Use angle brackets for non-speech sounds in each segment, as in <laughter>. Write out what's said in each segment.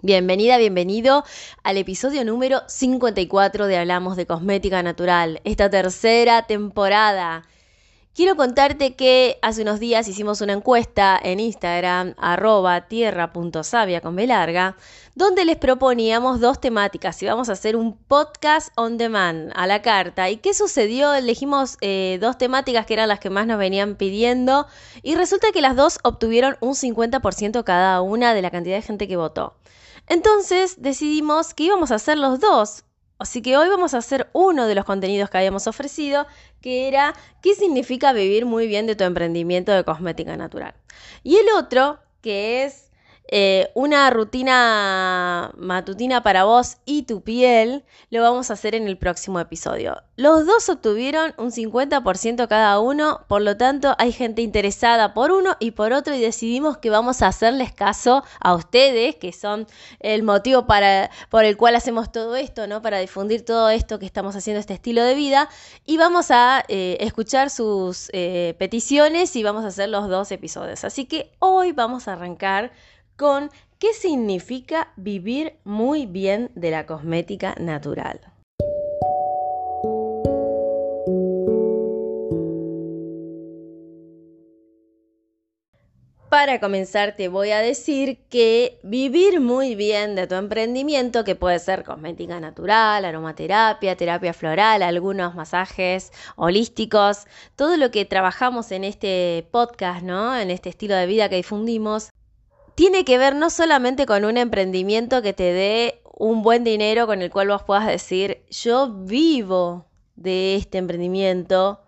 Bienvenida, bienvenido al episodio número 54 de Hablamos de Cosmética Natural, esta tercera temporada. Quiero contarte que hace unos días hicimos una encuesta en Instagram, arroba tierra.savia con B larga, donde les proponíamos dos temáticas y vamos a hacer un podcast on demand a la carta. ¿Y qué sucedió? Elegimos eh, dos temáticas que eran las que más nos venían pidiendo y resulta que las dos obtuvieron un 50% cada una de la cantidad de gente que votó. Entonces decidimos que íbamos a hacer los dos. Así que hoy vamos a hacer uno de los contenidos que habíamos ofrecido, que era qué significa vivir muy bien de tu emprendimiento de cosmética natural. Y el otro, que es eh, una rutina matutina para vos y tu piel, lo vamos a hacer en el próximo episodio. Los dos obtuvieron un 50% cada uno, por lo tanto hay gente interesada por uno y por otro y decidimos que vamos a hacerles caso a ustedes, que son el motivo para, por el cual hacemos todo esto, ¿no? Para difundir todo esto que estamos haciendo, este estilo de vida, y vamos a eh, escuchar sus eh, peticiones y vamos a hacer los dos episodios. Así que hoy vamos a arrancar con qué significa vivir muy bien de la cosmética natural. Para comenzar te voy a decir que vivir muy bien de tu emprendimiento, que puede ser cosmética natural, aromaterapia, terapia floral, algunos masajes holísticos, todo lo que trabajamos en este podcast, ¿no? En este estilo de vida que difundimos, tiene que ver no solamente con un emprendimiento que te dé un buen dinero con el cual vos puedas decir, yo vivo de este emprendimiento,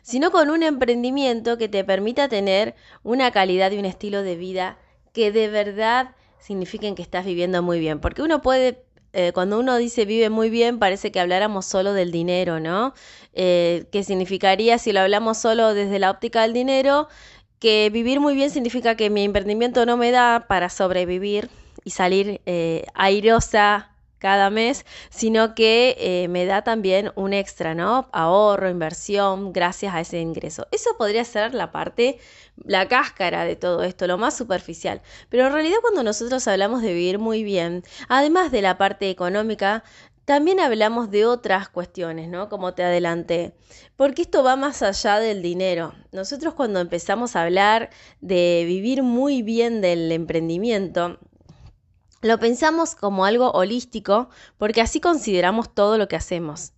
sino con un emprendimiento que te permita tener una calidad y un estilo de vida que de verdad signifiquen que estás viviendo muy bien. Porque uno puede, eh, cuando uno dice vive muy bien, parece que habláramos solo del dinero, ¿no? Eh, ¿Qué significaría si lo hablamos solo desde la óptica del dinero? Que vivir muy bien significa que mi emprendimiento no me da para sobrevivir y salir eh, airosa cada mes, sino que eh, me da también un extra, ¿no? Ahorro, inversión, gracias a ese ingreso. Eso podría ser la parte, la cáscara de todo esto, lo más superficial. Pero en realidad cuando nosotros hablamos de vivir muy bien, además de la parte económica, también hablamos de otras cuestiones, ¿no? Como te adelanté, porque esto va más allá del dinero. Nosotros cuando empezamos a hablar de vivir muy bien del emprendimiento, lo pensamos como algo holístico porque así consideramos todo lo que hacemos.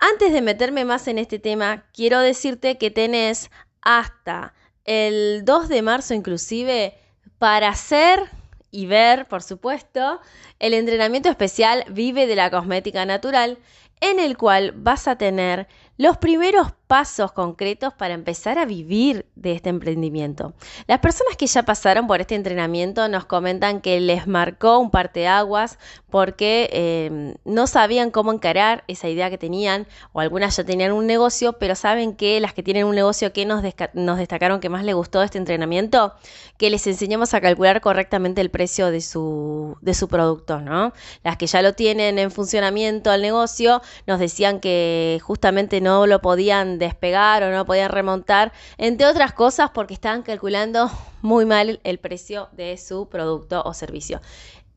Antes de meterme más en este tema, quiero decirte que tenés hasta el 2 de marzo inclusive para hacer y ver, por supuesto, el entrenamiento especial Vive de la Cosmética Natural, en el cual vas a tener los primeros pasos concretos para empezar a vivir de este emprendimiento. Las personas que ya pasaron por este entrenamiento nos comentan que les marcó un parteaguas porque eh, no sabían cómo encarar esa idea que tenían, o algunas ya tenían un negocio, pero saben que las que tienen un negocio que nos, nos destacaron que más les gustó este entrenamiento, que les enseñamos a calcular correctamente el precio de su, de su producto, ¿no? Las que ya lo tienen en funcionamiento al negocio, nos decían que justamente no lo podían despegar o no podían remontar, entre otras cosas porque estaban calculando muy mal el precio de su producto o servicio.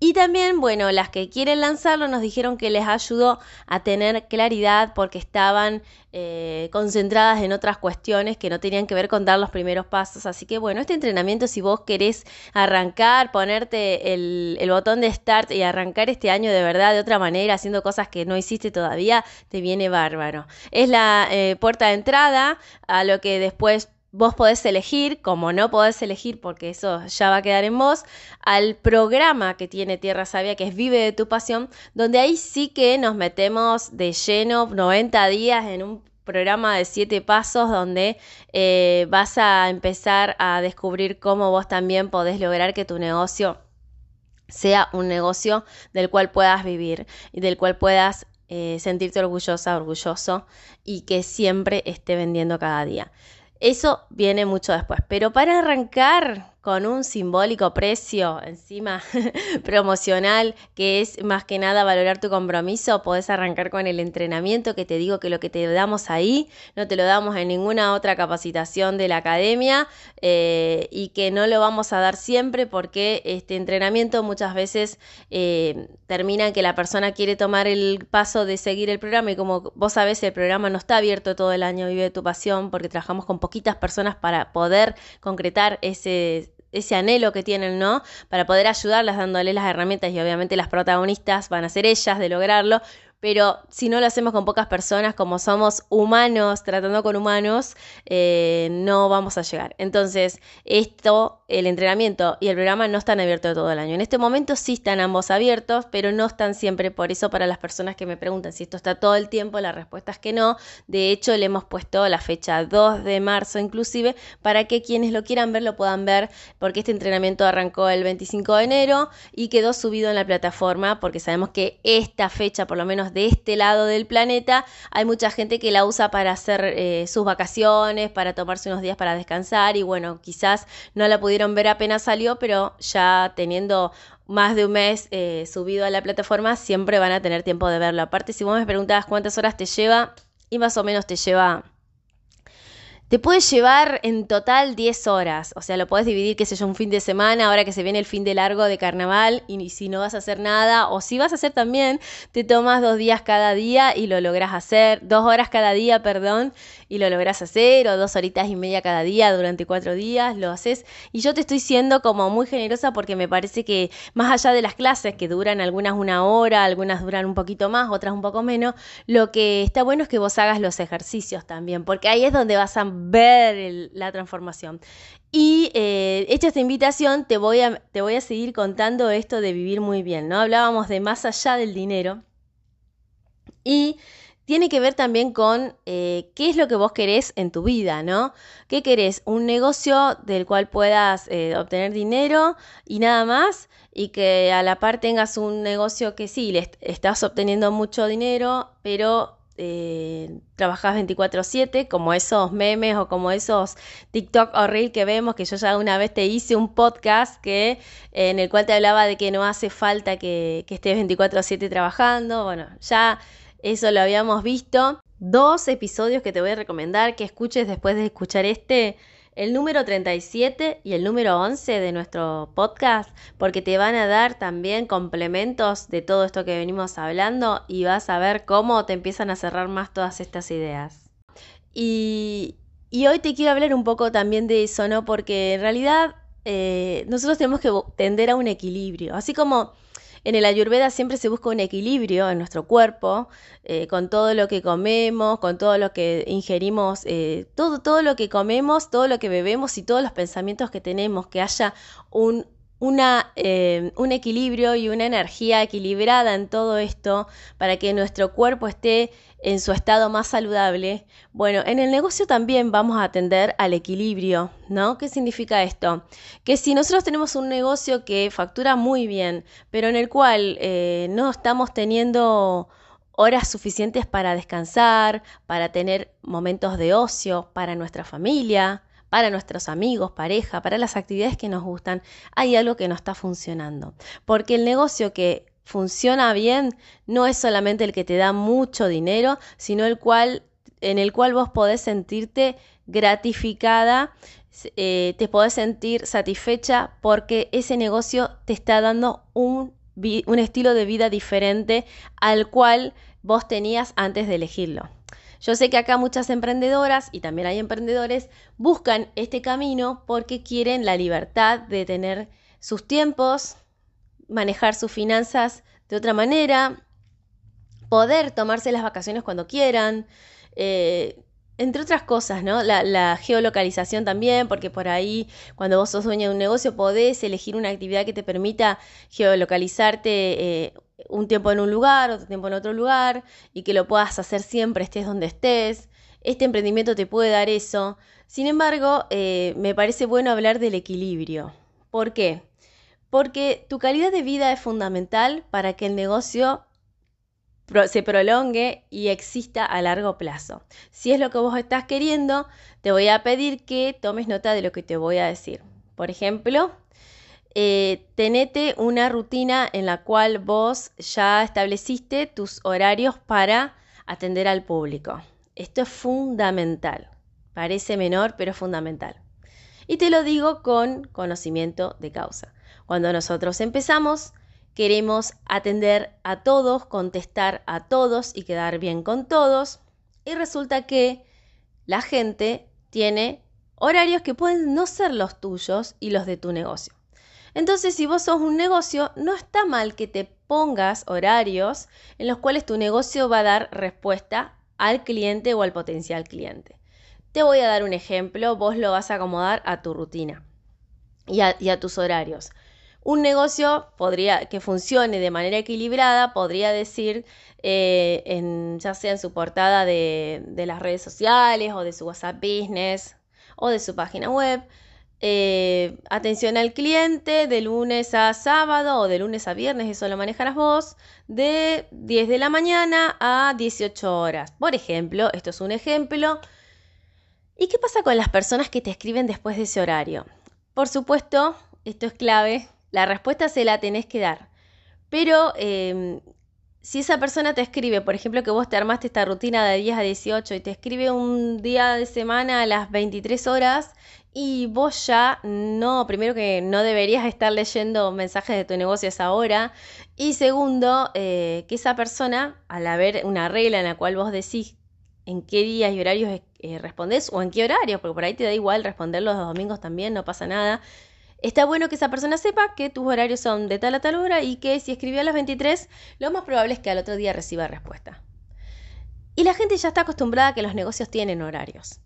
Y también, bueno, las que quieren lanzarlo nos dijeron que les ayudó a tener claridad porque estaban eh, concentradas en otras cuestiones que no tenían que ver con dar los primeros pasos. Así que, bueno, este entrenamiento, si vos querés arrancar, ponerte el, botón de start y arrancar este año de verdad de otra manera, haciendo cosas que no hiciste todavía, te viene bárbaro. Es la eh, puerta de entrada a lo que después vos podés elegir, como no podés elegir porque eso ya va a quedar en vos, al programa que tiene Tierra Sabia, que es Vive de tu Pasión, donde ahí sí que nos metemos de lleno 90 días en un programa de siete pasos donde eh, vas a empezar a descubrir cómo vos también podés lograr que tu negocio sea un negocio del cual puedas vivir y del cual puedas eh, sentirte orgullosa, orgulloso y que siempre esté vendiendo cada día. Eso viene mucho después, pero para arrancar con un simbólico precio encima <laughs> promocional, que es más que nada valorar tu compromiso, podés arrancar con el entrenamiento que te digo que lo que te damos ahí no te lo damos en ninguna otra capacitación de la academia eh, y que no lo vamos a dar siempre porque este entrenamiento muchas veces eh, termina en que la persona quiere tomar el paso de seguir el programa y como vos sabés el programa no está abierto todo el año, vive tu pasión porque trabajamos con poquitas personas para poder concretar ese ese anhelo que tienen, ¿no? Para poder ayudarlas dándoles las herramientas y obviamente las protagonistas van a ser ellas de lograrlo, pero si no lo hacemos con pocas personas, como somos humanos, tratando con humanos, eh, no vamos a llegar. Entonces, esto, el entrenamiento y el programa no están abiertos todo el año. En este momento sí están ambos abiertos, pero no están siempre. Por eso, para las personas que me preguntan si esto está todo el tiempo, la respuesta es que no. De hecho, le hemos puesto la fecha 2 de marzo inclusive, para que quienes lo quieran ver lo puedan ver, porque este entrenamiento arrancó el 25 de enero y quedó subido en la plataforma, porque sabemos que esta fecha, por lo menos de este lado del planeta, hay mucha gente que la usa para hacer eh, sus vacaciones, para tomarse unos días para descansar y bueno, quizás no la pudieron ver apenas salió, pero ya teniendo más de un mes eh, subido a la plataforma, siempre van a tener tiempo de verlo. Aparte, si vos me preguntabas cuántas horas te lleva, y más o menos te lleva te puede llevar en total 10 horas, o sea, lo puedes dividir, qué sé yo, un fin de semana, ahora que se viene el fin de largo de carnaval, y si no vas a hacer nada, o si vas a hacer también, te tomas dos días cada día y lo logras hacer, dos horas cada día, perdón, y lo logras hacer, o dos horitas y media cada día durante cuatro días, lo haces. Y yo te estoy siendo como muy generosa porque me parece que más allá de las clases, que duran algunas una hora, algunas duran un poquito más, otras un poco menos, lo que está bueno es que vos hagas los ejercicios también, porque ahí es donde vas a ver la transformación. Y eh, hecha esta invitación, te voy, a, te voy a seguir contando esto de vivir muy bien, ¿no? Hablábamos de más allá del dinero. Y tiene que ver también con eh, qué es lo que vos querés en tu vida, ¿no? ¿Qué querés? Un negocio del cual puedas eh, obtener dinero y nada más, y que a la par tengas un negocio que sí, le estás obteniendo mucho dinero, pero eh, trabajas 24/7, como esos memes o como esos TikTok o Reel que vemos, que yo ya una vez te hice un podcast que, en el cual te hablaba de que no hace falta que, que estés 24/7 trabajando, bueno, ya eso lo habíamos visto. Dos episodios que te voy a recomendar que escuches después de escuchar este el número 37 y el número 11 de nuestro podcast, porque te van a dar también complementos de todo esto que venimos hablando y vas a ver cómo te empiezan a cerrar más todas estas ideas. Y, hoy te quiero hablar un poco también de eso, ¿no? Porque en realidad eh, nosotros tenemos que tender a un equilibrio, así como en el ayurveda siempre se busca un equilibrio en nuestro cuerpo, eh, con todo lo que comemos, con todo lo que ingerimos, eh, todo, todo lo que comemos, todo lo que bebemos y todos los pensamientos que tenemos, que haya un una, eh, un equilibrio y una energía equilibrada en todo esto para que nuestro cuerpo esté en su estado más saludable. Bueno, en el negocio también vamos a atender al equilibrio, ¿no? ¿Qué significa esto? Que si nosotros tenemos un negocio que factura muy bien, pero en el cual eh, no estamos teniendo horas suficientes para descansar, para tener momentos de ocio para nuestra familia, para nuestros amigos, pareja, para las actividades que nos gustan, hay algo que no está funcionando. Porque el negocio que funciona bien no es solamente el que te da mucho dinero, sino el cual en el cual vos podés sentirte gratificada, eh, te podés sentir satisfecha porque ese negocio te está dando un, un estilo de vida diferente al cual vos tenías antes de elegirlo. Yo sé que acá muchas emprendedoras y también hay emprendedores buscan este camino porque quieren la libertad de tener sus tiempos, manejar sus finanzas de otra manera, poder tomarse las vacaciones cuando quieran, eh, entre otras cosas, ¿no? La, geolocalización también, porque por ahí cuando vos sos dueña de un negocio podés elegir una actividad que te permita geolocalizarte eh, un tiempo en un lugar, otro tiempo en otro lugar, y que lo puedas hacer siempre, estés donde estés. Este emprendimiento te puede dar eso. Sin embargo, eh, me parece bueno hablar del equilibrio. ¿Por qué? porque tu calidad de vida es fundamental para que el negocio se prolongue y exista a largo plazo. Si es lo que vos estás queriendo, te voy a pedir que tomes nota de lo que te voy a decir. Por ejemplo, eh, tenete una rutina en la cual vos ya estableciste tus horarios para atender al público. Esto es fundamental. Parece menor, pero es fundamental. Y te lo digo con conocimiento de causa. Cuando nosotros empezamos, queremos atender a todos, contestar a todos y quedar bien con todos. Y resulta que la gente tiene horarios que pueden no ser los tuyos y los de tu negocio. Entonces, si vos sos un negocio, no está mal que te pongas horarios en los cuales tu negocio va a dar respuesta al cliente o al potencial cliente. Te voy a dar un ejemplo, vos lo vas a acomodar a tu rutina y a, tus horarios. Un negocio podría, que funcione de manera equilibrada podría decir, eh, en, ya sea en su portada de, de, las redes sociales o de su WhatsApp Business o de su página web, eh, atención al cliente de lunes a sábado o de lunes a viernes, eso lo manejarás vos, de 10 de la mañana a 18 horas. Por ejemplo, esto es un ejemplo. ¿Y qué pasa con las personas que te escriben después de ese horario? Por supuesto, esto es clave, la respuesta se la tenés que dar. Pero em, si esa persona te escribe, por ejemplo, que vos te armaste esta rutina de 10 a 18 y te escribe un día de semana a las 23 horas y vos ya no, primero que no deberías estar leyendo mensajes de tu negocio a esa hora y segundo, eh, que esa persona, al haber una regla en la cual vos decís en qué días y horarios eh, respondés o en qué horarios, porque por ahí te da igual responder los domingos también, no pasa nada, Está bueno que esa persona sepa que tus horarios son de tal a tal hora y que si escribió a las 23, lo más probable es que al otro día reciba respuesta. Y la gente ya está acostumbrada a que los negocios tienen horarios.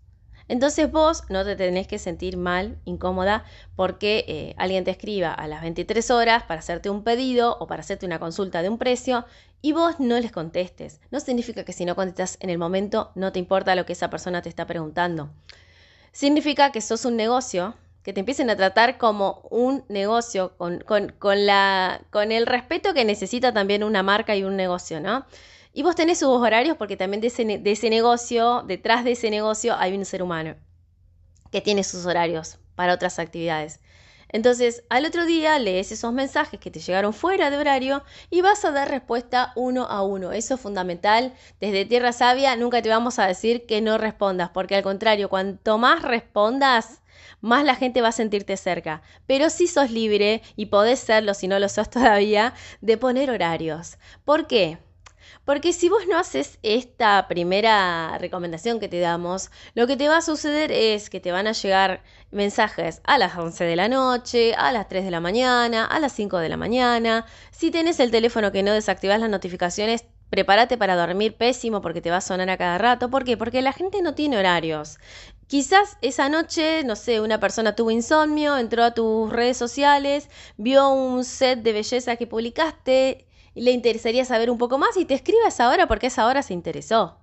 Entonces vos no te tenés que sentir mal, incómoda, porque eh, alguien te escriba a las 23 horas para hacerte un pedido o para hacerte una consulta de un precio y vos no les contestes. No significa que si no contestas en el momento no te importa lo que esa persona te está preguntando. Significa que sos un negocio que te empiecen a tratar como un negocio, con, la, con el respeto que necesita también una marca y un negocio, ¿no? Y vos tenés sus horarios porque también de ese, negocio, detrás de ese negocio hay un ser humano que tiene sus horarios para otras actividades. Entonces, al otro día lees esos mensajes que te llegaron fuera de horario y vas a dar respuesta uno a uno. Eso es fundamental. Desde Tierra Sabia nunca te vamos a decir que no respondas, porque al contrario, cuanto más respondas, más la gente va a sentirte cerca. Pero si sos libre, y podés serlo si no lo sos todavía, de poner horarios. ¿Por qué? Porque si vos no haces esta primera recomendación que te damos, lo que te va a suceder es que te van a llegar mensajes a las 11 de la noche, a las 3 de la mañana, a las 5 de la mañana. Si tenés el teléfono que no desactivas las notificaciones, prepárate para dormir pésimo porque te va a sonar a cada rato. ¿Por qué? Porque la gente no tiene horarios. Quizás esa noche, no sé, una persona tuvo insomnio, entró a tus redes sociales, vio un set de belleza que publicaste, le interesaría saber un poco más y te escribe a esa hora porque esa hora se interesó.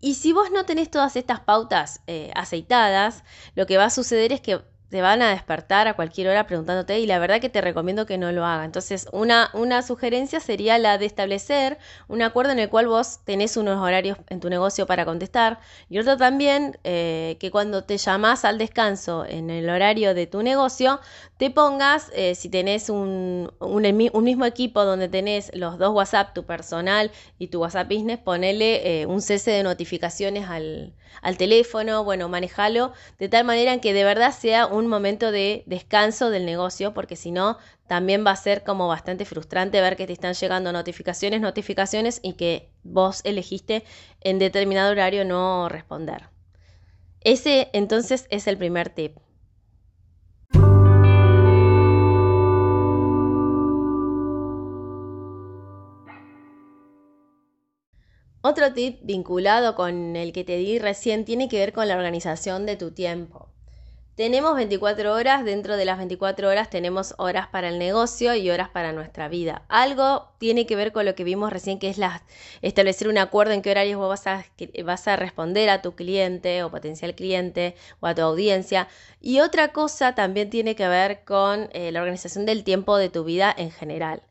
Y si vos no tenés todas estas pautas eh, aceitadas, lo que va a suceder es que te van a despertar a cualquier hora preguntándote y la verdad que te recomiendo que no lo haga. Entonces, una, una sugerencia sería la de establecer un acuerdo en el cual vos tenés unos horarios en tu negocio para contestar y otro también eh, que cuando te llamás al descanso en el horario de tu negocio, te pongas, eh, si tenés un, un, mismo equipo donde tenés los dos WhatsApp, tu personal y tu WhatsApp Business, ponele eh, un cese de notificaciones al, al teléfono, bueno, manejalo de tal manera en que de verdad sea un momento de descanso del negocio, porque si no, también va a ser como bastante frustrante ver que te están llegando notificaciones, notificaciones y que vos elegiste en determinado horario no responder. Ese entonces es el primer tip. Otro tip vinculado con el que te di recién tiene que ver con la organización de tu tiempo. Tenemos 24 horas, dentro de las 24 horas tenemos horas para el negocio y horas para nuestra vida. Algo tiene que ver con lo que vimos recién, que es establecer un acuerdo en qué horarios vos vas a, vas a responder a tu cliente o potencial cliente o a tu audiencia. Y otra cosa también tiene que ver con eh, la organización del tiempo de tu vida en general.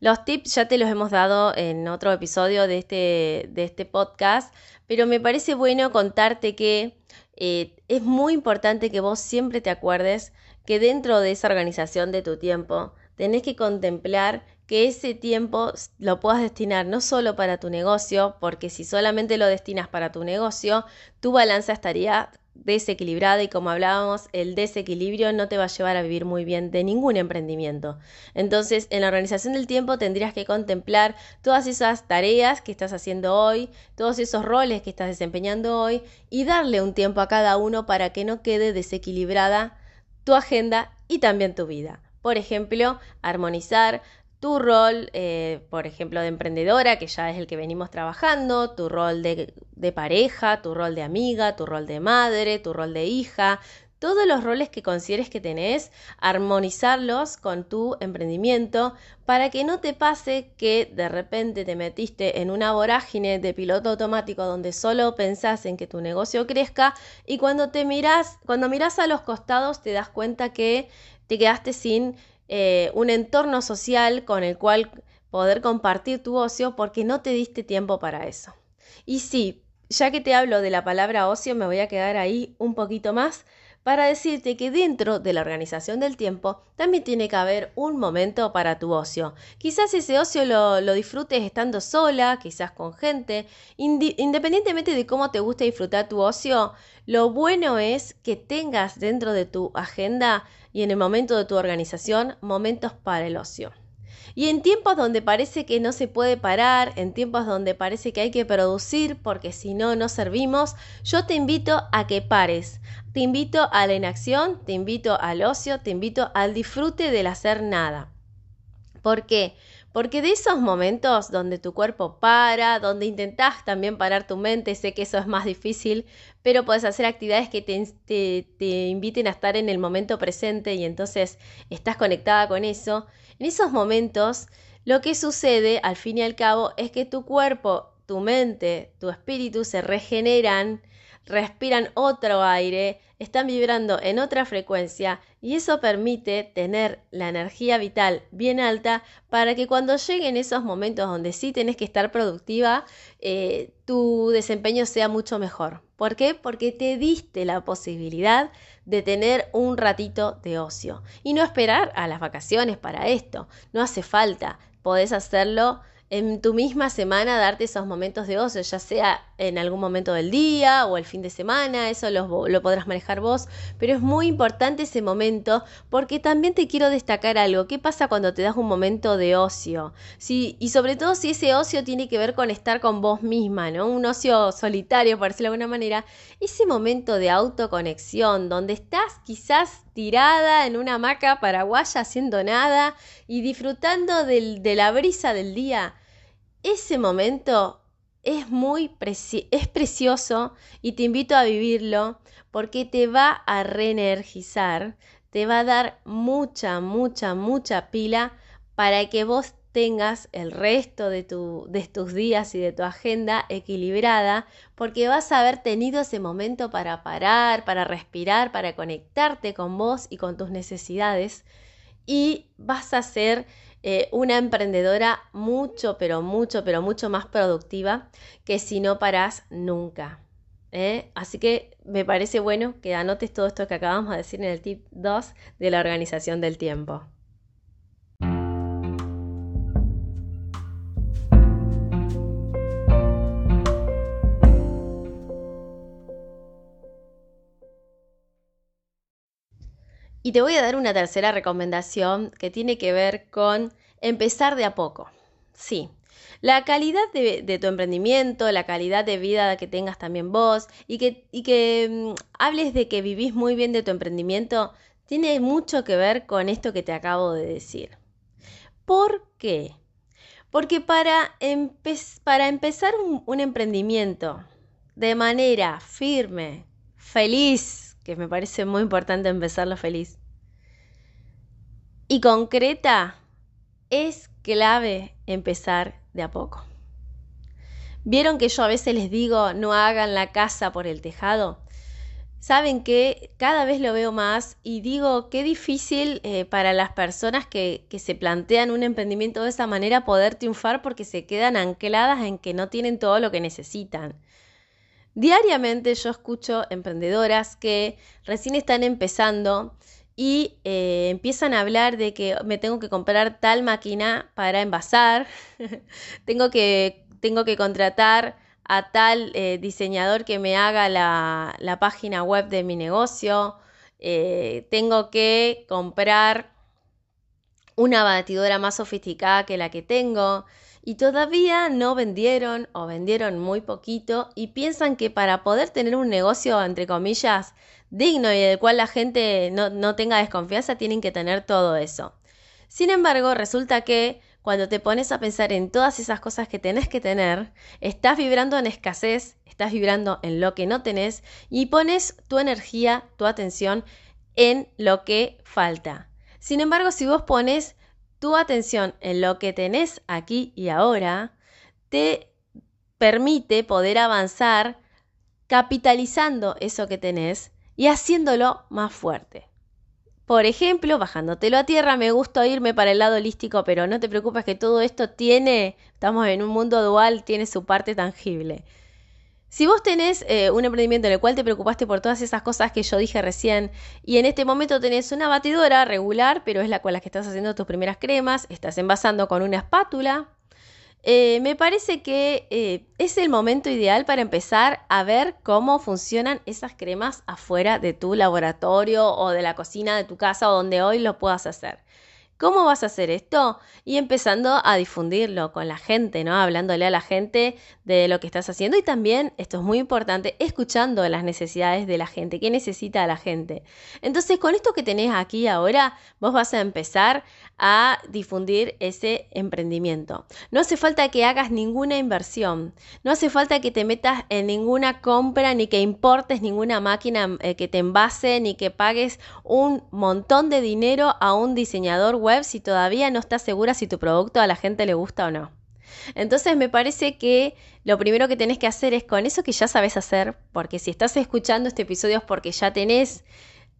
Los tips ya te los hemos dado en otro episodio de este, de este podcast, pero me parece bueno contarte que eh, es muy importante que vos siempre te acuerdes que dentro de esa organización de tu tiempo tenés que contemplar que ese tiempo lo puedas destinar no solo para tu negocio, porque si solamente lo destinas para tu negocio, tu balanza estaría desequilibrada y como hablábamos, el desequilibrio no te va a llevar a vivir muy bien de ningún emprendimiento. Entonces, en la organización del tiempo tendrías que contemplar todas esas tareas que estás haciendo hoy, todos esos roles que estás desempeñando hoy y darle un tiempo a cada uno para que no quede desequilibrada tu agenda y también tu vida. Por ejemplo, armonizar tu rol, eh, por ejemplo, de emprendedora, que ya es el que venimos trabajando, tu rol de, de, pareja, tu rol de amiga, tu rol de madre, tu rol de hija, todos los roles que consideres que tenés, armonizarlos con tu emprendimiento para que no te pase que de repente te metiste en una vorágine de piloto automático donde solo pensás en que tu negocio crezca y cuando te miras, cuando miras a los costados te das cuenta que te quedaste sin eh, un entorno social con el cual poder compartir tu ocio porque no te diste tiempo para eso. Y sí, ya que te hablo de la palabra ocio, me voy a quedar ahí un poquito más para decirte que dentro de la organización del tiempo también tiene que haber un momento para tu ocio. Quizás ese ocio lo, lo disfrutes estando sola, quizás con gente. independientemente de cómo te guste disfrutar tu ocio, lo bueno es que tengas dentro de tu agenda y en el momento de tu organización momentos para el ocio. Y en tiempos donde parece que no se puede parar, en tiempos donde parece que hay que producir porque si no, no servimos, yo te invito a que pares. Te invito a la inacción, te invito al ocio, te invito al disfrute del hacer nada. ¿Por qué? Porque de esos momentos donde tu cuerpo para, donde intentás también parar tu mente, sé que eso es más difícil, pero puedes hacer actividades que te, te, inviten a estar en el momento presente y entonces estás conectada con eso. En esos momentos, lo que sucede al fin y al cabo es que tu cuerpo, tu mente, tu espíritu se regeneran respiran otro aire, están vibrando en otra frecuencia y eso permite tener la energía vital bien alta para que cuando lleguen esos momentos donde sí tenés que estar productiva, eh, tu desempeño sea mucho mejor. ¿Por qué? Porque te diste la posibilidad de tener un ratito de ocio y no esperar a las vacaciones para esto. No hace falta, podés hacerlo en tu misma semana darte esos momentos de ocio, ya sea en algún momento del día o el fin de semana, eso lo, podrás manejar vos, pero es muy importante ese momento porque también te quiero destacar algo, ¿qué pasa cuando te das un momento de ocio? Si, y sobre todo si ese ocio tiene que ver con estar con vos misma, ¿no? Un ocio solitario, por decirlo de alguna manera, ese momento de autoconexión, donde estás quizás tirada en una hamaca paraguaya haciendo nada y disfrutando de la brisa del día, ese momento es muy es precioso y te invito a vivirlo porque te va a reenergizar, te va a dar mucha, mucha, mucha pila para que vos tengas el resto de, tu, de tus días y de tu agenda equilibrada, porque vas a haber tenido ese momento para parar, para respirar, para conectarte con vos y con tus necesidades, y vas a ser eh, una emprendedora mucho, pero mucho, pero mucho más productiva que si no parás nunca. ¿eh? Así que me parece bueno que anotes todo esto que acabamos de decir en el tip 2 de la organización del tiempo. Y te voy a dar una tercera recomendación que tiene que ver con empezar de a poco. Sí, la calidad de, tu emprendimiento, la calidad de vida que tengas también vos y que, mm, hables de que vivís muy bien de tu emprendimiento, tiene mucho que ver con esto que te acabo de decir. ¿Por qué? Porque para empezar un emprendimiento de manera firme, feliz, que me parece muy importante empezarlo feliz. Y concreta, es clave empezar de a poco. ¿Vieron que yo a veces les digo no hagan la casa por el tejado? Saben que cada vez lo veo más y digo qué difícil eh, para las personas que, que se plantean un emprendimiento de esa manera poder triunfar porque se quedan ancladas en que no tienen todo lo que necesitan. Diariamente yo escucho emprendedoras que recién están empezando y eh, empiezan a hablar de que me tengo que comprar tal máquina para envasar, <laughs> tengo, que, tengo que contratar a tal eh, diseñador que me haga la, página web de mi negocio, eh, tengo que comprar una batidora más sofisticada que la que tengo, y todavía no vendieron o vendieron muy poquito y piensan que para poder tener un negocio, entre comillas, digno y del cual la gente no, no tenga desconfianza, tienen que tener todo eso. Sin embargo, resulta que cuando te pones a pensar en todas esas cosas que tenés que tener, estás vibrando en escasez, estás vibrando en lo que no tenés y pones tu energía, tu atención en lo que falta. Sin embargo, si vos pones tu atención en lo que tenés aquí y ahora te permite poder avanzar capitalizando eso que tenés y haciéndolo más fuerte. Por ejemplo, bajándotelo a tierra, me gusta irme para el lado holístico, pero no te preocupes que todo esto tiene, estamos en un mundo dual, tiene su parte tangible. Si vos tenés eh, un emprendimiento en el cual te preocupaste por todas esas cosas que yo dije recién y en este momento tenés una batidora regular, pero es la con la que estás haciendo tus primeras cremas, estás envasando con una espátula, eh, me parece que eh, es el momento ideal para empezar a ver cómo funcionan esas cremas afuera de tu laboratorio o de la cocina de tu casa o donde hoy lo puedas hacer. ¿Cómo vas a hacer esto? Y empezando a difundirlo con la gente, ¿no? Hablándole a la gente de lo que estás haciendo y también, esto es muy importante, escuchando las necesidades de la gente, qué necesita la gente. Entonces, con esto que tenés aquí ahora, vos vas a empezar a difundir ese emprendimiento. No hace falta que hagas ninguna inversión, no hace falta que te metas en ninguna compra, ni que importes ninguna máquina eh, que te envase, ni que pagues un montón de dinero a un diseñador web si todavía no estás segura si tu producto a la gente le gusta o no. Entonces me parece que lo primero que tenés que hacer es con eso que ya sabes hacer, porque si estás escuchando este episodio es porque ya tenés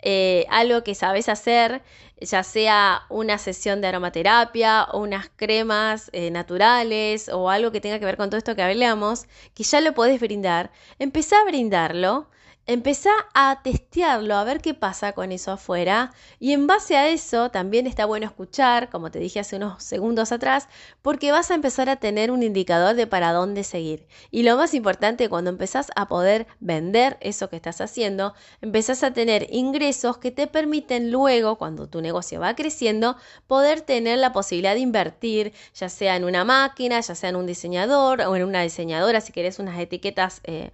eh, algo que sabes hacer, ya sea una sesión de aromaterapia o unas cremas eh, naturales o algo que tenga que ver con todo esto que hablamos, que ya lo podés brindar, empezá a brindarlo Empezá a testearlo, a ver qué pasa con eso afuera. Y en base a eso también está bueno escuchar, como te dije hace unos segundos atrás, porque vas a empezar a tener un indicador de para dónde seguir. Y lo más importante, cuando empezás a poder vender eso que estás haciendo, empezás a tener ingresos que te permiten luego, cuando tu negocio va creciendo, poder tener la posibilidad de invertir, ya sea en una máquina, ya sea en un diseñador o en una diseñadora, si querés unas etiquetas eh,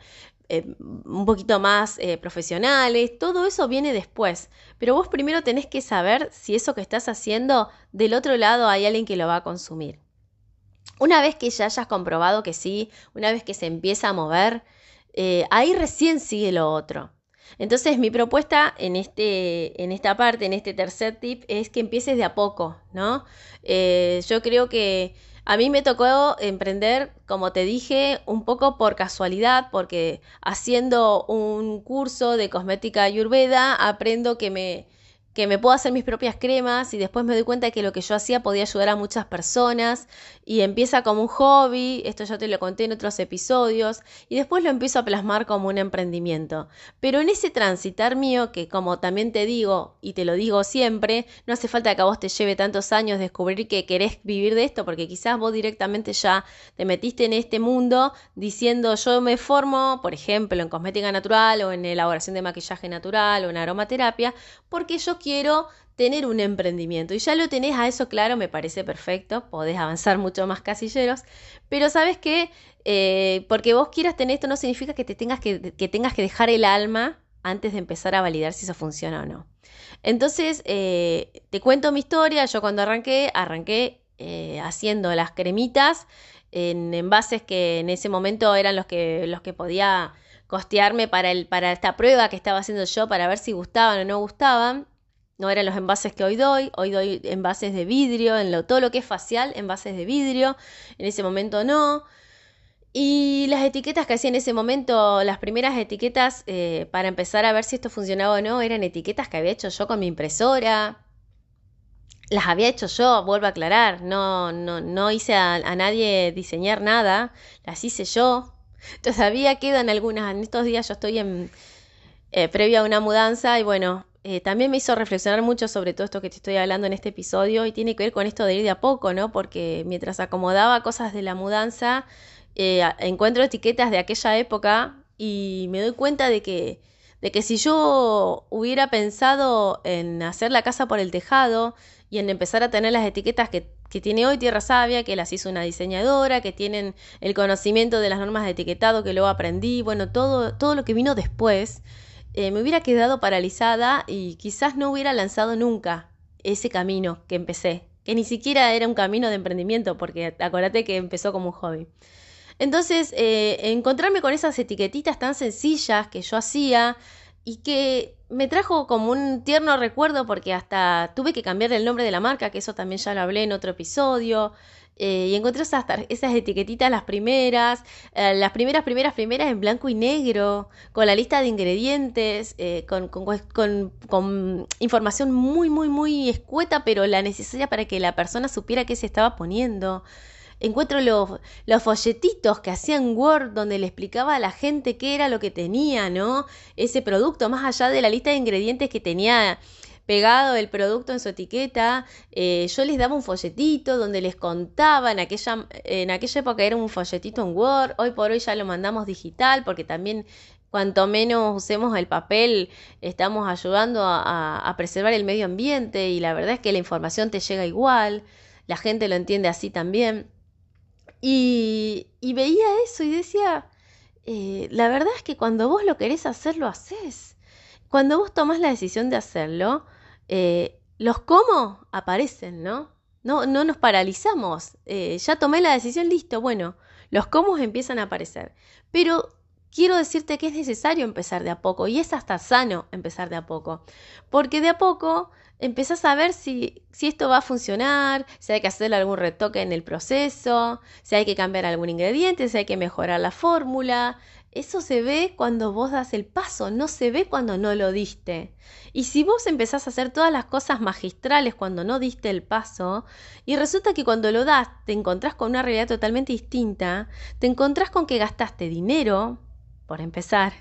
eh, un poquito más eh, profesionales, todo eso viene después. Pero vos primero tenés que saber si eso que estás haciendo del otro lado hay alguien que lo va a consumir. Una vez que ya hayas comprobado que sí, una vez que se empieza a mover, eh, ahí recién sigue lo otro. Entonces mi propuesta en, este, en esta parte, en este tercer tip, es que empieces de a poco, ¿no? yo creo que a mí me tocó emprender, como te dije, un poco por casualidad, porque haciendo un curso de cosmética ayurveda aprendo que me que me puedo hacer mis propias cremas y después me doy cuenta de que lo que yo hacía podía ayudar a muchas personas y empieza como un hobby, esto ya te lo conté en otros episodios, y después lo empiezo a plasmar como un emprendimiento. Pero en ese transitar mío, que como también te digo y te lo digo siempre, no hace falta que a vos te lleve tantos años descubrir que querés vivir de esto, porque quizás vos directamente ya te metiste en este mundo diciendo yo me formo, por ejemplo, en cosmética natural o en elaboración de maquillaje natural o en aromaterapia, porque yo quiero tener un emprendimiento y ya lo tenés a eso claro, me parece perfecto, podés avanzar mucho más casilleros, pero sabes que eh, porque vos quieras tener esto no significa que, te tengas que, tengas que dejar el alma antes de empezar a validar si eso funciona o no. Entonces, eh, te cuento mi historia, yo cuando arranqué, arranqué eh, haciendo las cremitas en envases que en ese momento eran los que, los que podía costearme para, el, para esta prueba que estaba haciendo yo para ver si gustaban o no gustaban. No eran los envases que hoy doy, hoy doy envases de vidrio, en lo, todo lo que es facial, envases de vidrio, en ese momento no. Y las etiquetas que hacía en ese momento, las primeras etiquetas, eh, para empezar a ver si esto funcionaba o no, eran etiquetas que había hecho yo con mi impresora. Las había hecho yo, vuelvo a aclarar, no, no, no hice a, nadie diseñar nada, las hice yo. <laughs> Todavía quedan algunas, en estos días yo estoy en, eh, previo a una mudanza y bueno, eh, también me hizo reflexionar mucho sobre todo esto que te estoy hablando en este episodio y tiene que ver con esto de ir de a poco, ¿no? Porque mientras acomodaba cosas de la mudanza, eh, encuentro etiquetas de aquella época y me doy cuenta de que, de que si yo hubiera pensado en hacer la casa por el tejado y en empezar a tener las etiquetas que, que tiene hoy Tierra Sabia, que las hizo una diseñadora, que tienen el conocimiento de las normas de etiquetado que luego aprendí, bueno, todo, todo lo que vino después, eh, me hubiera quedado paralizada y quizás no hubiera lanzado nunca ese camino que empecé, que ni siquiera era un camino de emprendimiento, porque acuérdate que empezó como un hobby. Entonces, eh, encontrarme con esas etiquetitas tan sencillas que yo hacía y que me trajo como un tierno recuerdo porque hasta tuve que cambiar el nombre de la marca, que eso también ya lo hablé en otro episodio. Eh, y encontré esas, esas etiquetitas, las primeras, eh, las primeras, primeras, primeras en blanco y negro, con la lista de ingredientes, con, con, con, información muy, muy, muy escueta, pero la necesaria para que la persona supiera qué se estaba poniendo encuentro los, los folletitos que hacían Word donde le explicaba a la gente qué era lo que tenía, ¿no? Ese producto, más allá de la lista de ingredientes que tenía pegado el producto en su etiqueta, eh, yo les daba un folletito donde les contaba, en aquella, en aquella época era un folletito en Word, hoy por hoy ya lo mandamos digital porque también cuanto menos usemos el papel estamos ayudando a, preservar el medio ambiente y la verdad es que la información te llega igual, la gente lo entiende así también. Y, veía eso y decía, eh, la verdad es que cuando vos lo querés hacer, lo haces. Cuando vos tomás la decisión de hacerlo, eh, los cómo aparecen, ¿no? No, no nos paralizamos. Eh, ya tomé la decisión, listo, bueno, los cómo empiezan a aparecer. Pero quiero decirte que es necesario empezar de a poco y es hasta sano empezar de a poco. Porque de a poco empezás a ver si, si esto va a funcionar, si hay que hacer algún retoque en el proceso, si hay que cambiar algún ingrediente, si hay que mejorar la fórmula. Eso se ve cuando vos das el paso, no se ve cuando no lo diste. Y si vos empezás a hacer todas las cosas magistrales cuando no diste el paso, y resulta que cuando lo das te encontrás con una realidad totalmente distinta, te encontrás con que gastaste dinero, por empezar,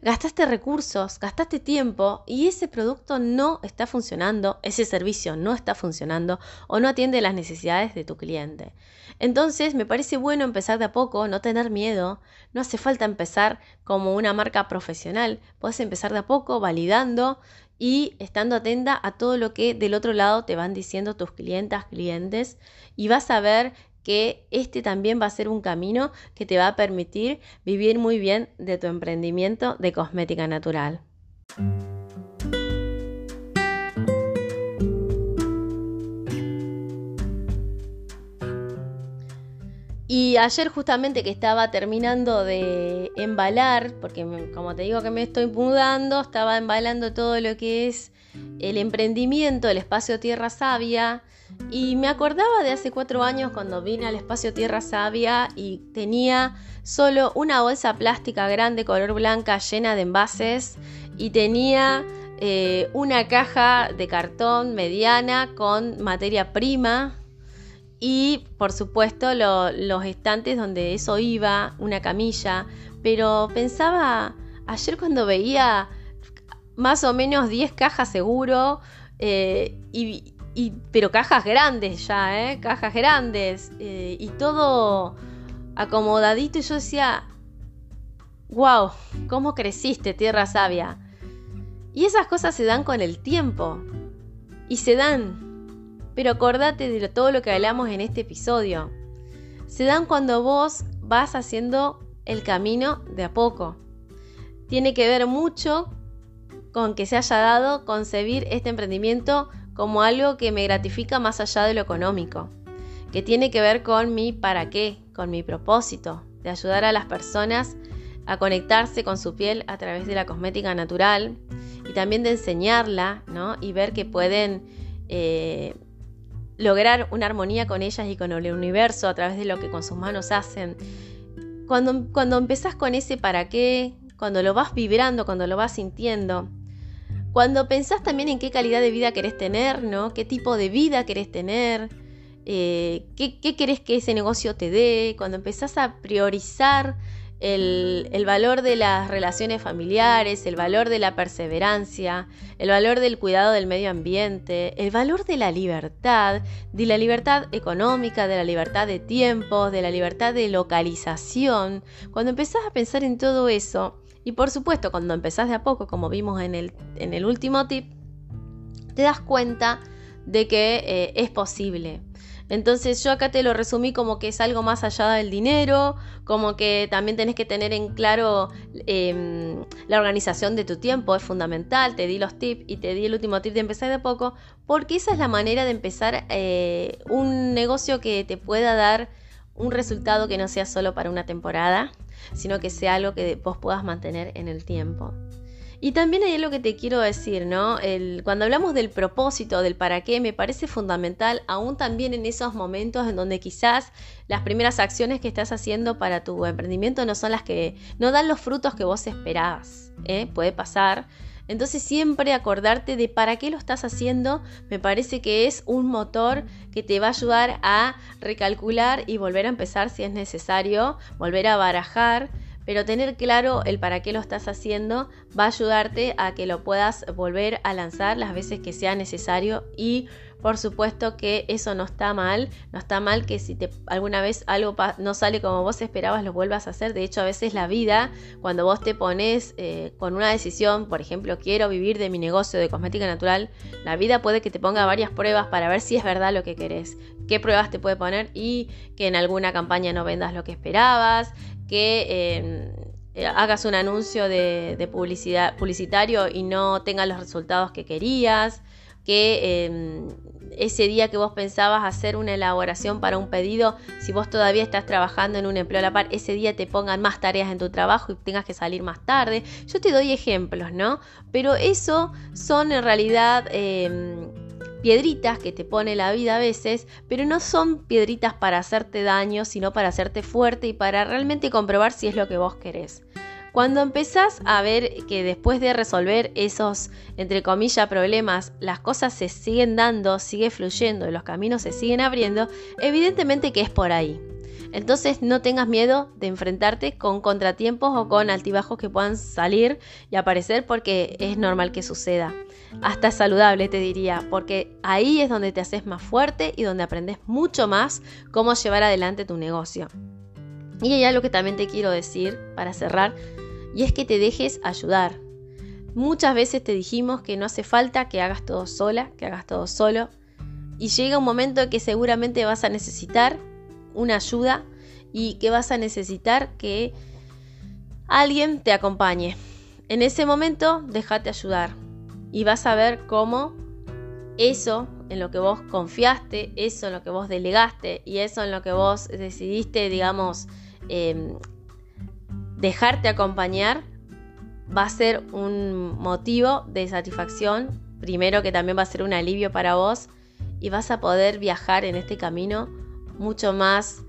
gastaste recursos, gastaste tiempo y ese producto no está funcionando, ese servicio no está funcionando o no atiende las necesidades de tu cliente. Entonces me parece bueno empezar de a poco, no tener miedo, no hace falta empezar como una marca profesional, puedes empezar de a poco validando y estando atenta a todo lo que del otro lado te van diciendo tus clientas, clientes y vas a ver que este también va a ser un camino que te va a permitir vivir muy bien de tu emprendimiento de cosmética natural. Y ayer justamente que estaba terminando de embalar, porque como te digo que me estoy mudando, estaba embalando todo lo que es el emprendimiento, el espacio Tierra Sabia, y me acordaba de hace cuatro años cuando vine al espacio Tierra Sabia y tenía solo una bolsa plástica grande color blanca llena de envases y tenía eh, una caja de cartón mediana con materia prima y por supuesto los estantes donde eso iba, una camilla, pero pensaba ayer cuando veía más o menos 10 cajas seguro eh, y, pero cajas grandes ya, ¿eh? Cajas grandes. Eh, y todo acomodadito. Y yo decía, wow, ¿cómo creciste, tierra sabia? Y esas cosas se dan con el tiempo. Y se dan. Pero acordate de todo lo que hablamos en este episodio. Se dan cuando vos vas haciendo el camino de a poco. Tiene que ver mucho con que se haya dado concebir este emprendimiento como algo que me gratifica más allá de lo económico, que tiene que ver con mi para qué, con mi propósito, de ayudar a las personas a conectarse con su piel a través de la cosmética natural y también de enseñarla, ¿no? Y ver que pueden eh, lograr una armonía con ellas y con el universo a través de lo que con sus manos hacen. Cuando, cuando con ese para qué, cuando lo vas vibrando, cuando lo vas sintiendo, cuando pensás también en qué calidad de vida querés tener, ¿no? ¿Qué tipo de vida querés tener? Eh, ¿qué, ¿Qué querés que ese negocio te dé? Cuando empezás a priorizar el, valor de las relaciones familiares, el valor de la perseverancia, el valor del cuidado del medio ambiente, el valor de la libertad, de la libertad económica, de la libertad de tiempo, de la libertad de localización. Cuando empezás a pensar en todo eso, y por supuesto cuando empezás de a poco, como vimos en el, en el último tip, te das cuenta de que eh, es posible. Entonces yo acá te lo resumí como que es algo más allá del dinero, como que también tenés que tener en claro em, la organización de tu tiempo, es fundamental, te di los tips y te di el último tip de empezar de poco, porque esa es la manera de empezar eh, un negocio que te pueda dar un resultado que no sea solo para una temporada, sino que sea algo que vos puedas mantener en el tiempo. Y también hay algo que te quiero decir, ¿no? El, cuando hablamos del propósito, del para qué, me parece fundamental, aún también en esos momentos en donde quizás las primeras acciones que estás haciendo para tu emprendimiento no son las que, no dan los frutos que vos esperabas, ¿eh? Puede pasar. Entonces siempre acordarte de para qué lo estás haciendo, me parece que es un motor que te va a ayudar a recalcular y volver a empezar si es necesario, volver a barajar pero tener claro el para qué lo estás haciendo va a ayudarte a que lo puedas volver a lanzar las veces que sea necesario. Y por supuesto que eso no está mal, no está mal que si alguna vez algo no sale como vos esperabas lo vuelvas a hacer, de hecho a veces la vida cuando vos te pones eh, con una decisión, por ejemplo quiero vivir de mi negocio de cosmética natural, la vida puede que te ponga varias pruebas para ver si es verdad lo que querés, qué pruebas te puede poner y que en alguna campaña no vendas lo que esperabas, que em, eh, hagas un anuncio de, publicidad, publicitario y no tenga los resultados que querías, que em, ese día que vos pensabas hacer una elaboración para un pedido, si vos todavía estás trabajando en un empleo a la par, ese día te pongan más tareas en tu trabajo y tengas que salir más tarde. Yo te doy ejemplos, ¿no? Pero eso son en realidad em, piedritas que te pone la vida a veces, pero no son piedritas para hacerte daño, sino para hacerte fuerte y para realmente comprobar si es lo que vos querés. Cuando empezás a ver que después de resolver esos, entre comillas, problemas, las cosas se siguen dando, sigue fluyendo y los caminos se siguen abriendo, evidentemente que es por ahí. Entonces no tengas miedo de enfrentarte con contratiempos o con altibajos que puedan salir y aparecer porque es normal que suceda. Hasta saludable te diría, porque ahí es donde te haces más fuerte y donde aprendes mucho más cómo llevar adelante tu negocio. Y hay algo que también te quiero decir para cerrar, y es que te dejes ayudar. Muchas veces te dijimos que no hace falta que hagas todo sola, que hagas todo solo, y llega un momento en que seguramente vas a necesitar una ayuda y que vas a necesitar que alguien te acompañe. En ese momento, déjate ayudar y vas a ver cómo eso en lo que vos confiaste, eso en lo que vos delegaste y eso en lo que vos decidiste, digamos, em, dejarte acompañar, va a ser un motivo de satisfacción. Primero que también va a ser un alivio para vos y vas a poder viajar en este camino mucho más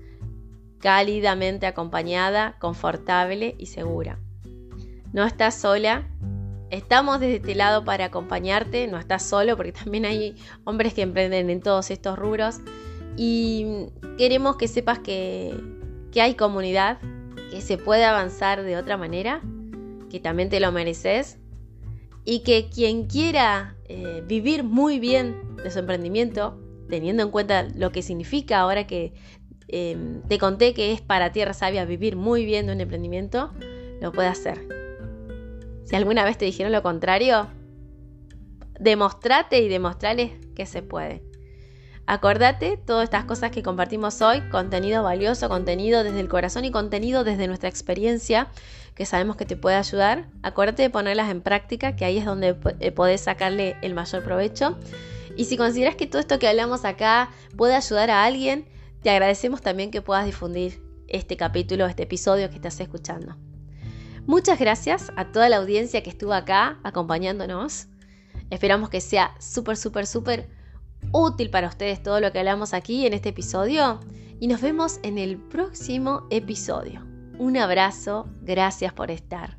cálidamente acompañada, confortable y segura. No estás sola, estamos desde este lado para acompañarte, no estás solo porque <laughs> también hay hombres que emprenden en todos estos rubros. Y queremos que sepas que, hay comunidad, que se puede avanzar de otra manera, que también te lo mereces y que quien quiera eh, vivir muy bien de su emprendimiento, teniendo en cuenta lo que significa ahora que em, te conté que es para Tierra Sabia vivir muy bien de un emprendimiento, lo puede hacer. Si alguna vez te dijeron lo contrario, demostrate y demostrales que se puede. Acordate todas estas cosas que compartimos hoy, contenido valioso, contenido desde el corazón y contenido desde nuestra experiencia, que sabemos que te puede ayudar. Acuérdate de ponerlas en práctica, que ahí es donde eh, podés sacarle el mayor provecho. Y si consideras que todo esto que hablamos acá puede ayudar a alguien, te agradecemos también que puedas difundir este capítulo, este episodio que estás escuchando. Muchas gracias a toda la audiencia que estuvo acá acompañándonos. Esperamos que sea súper, súper, súper útil para ustedes todo lo que hablamos aquí en este episodio y nos vemos en el próximo episodio. Un abrazo, gracias por estar.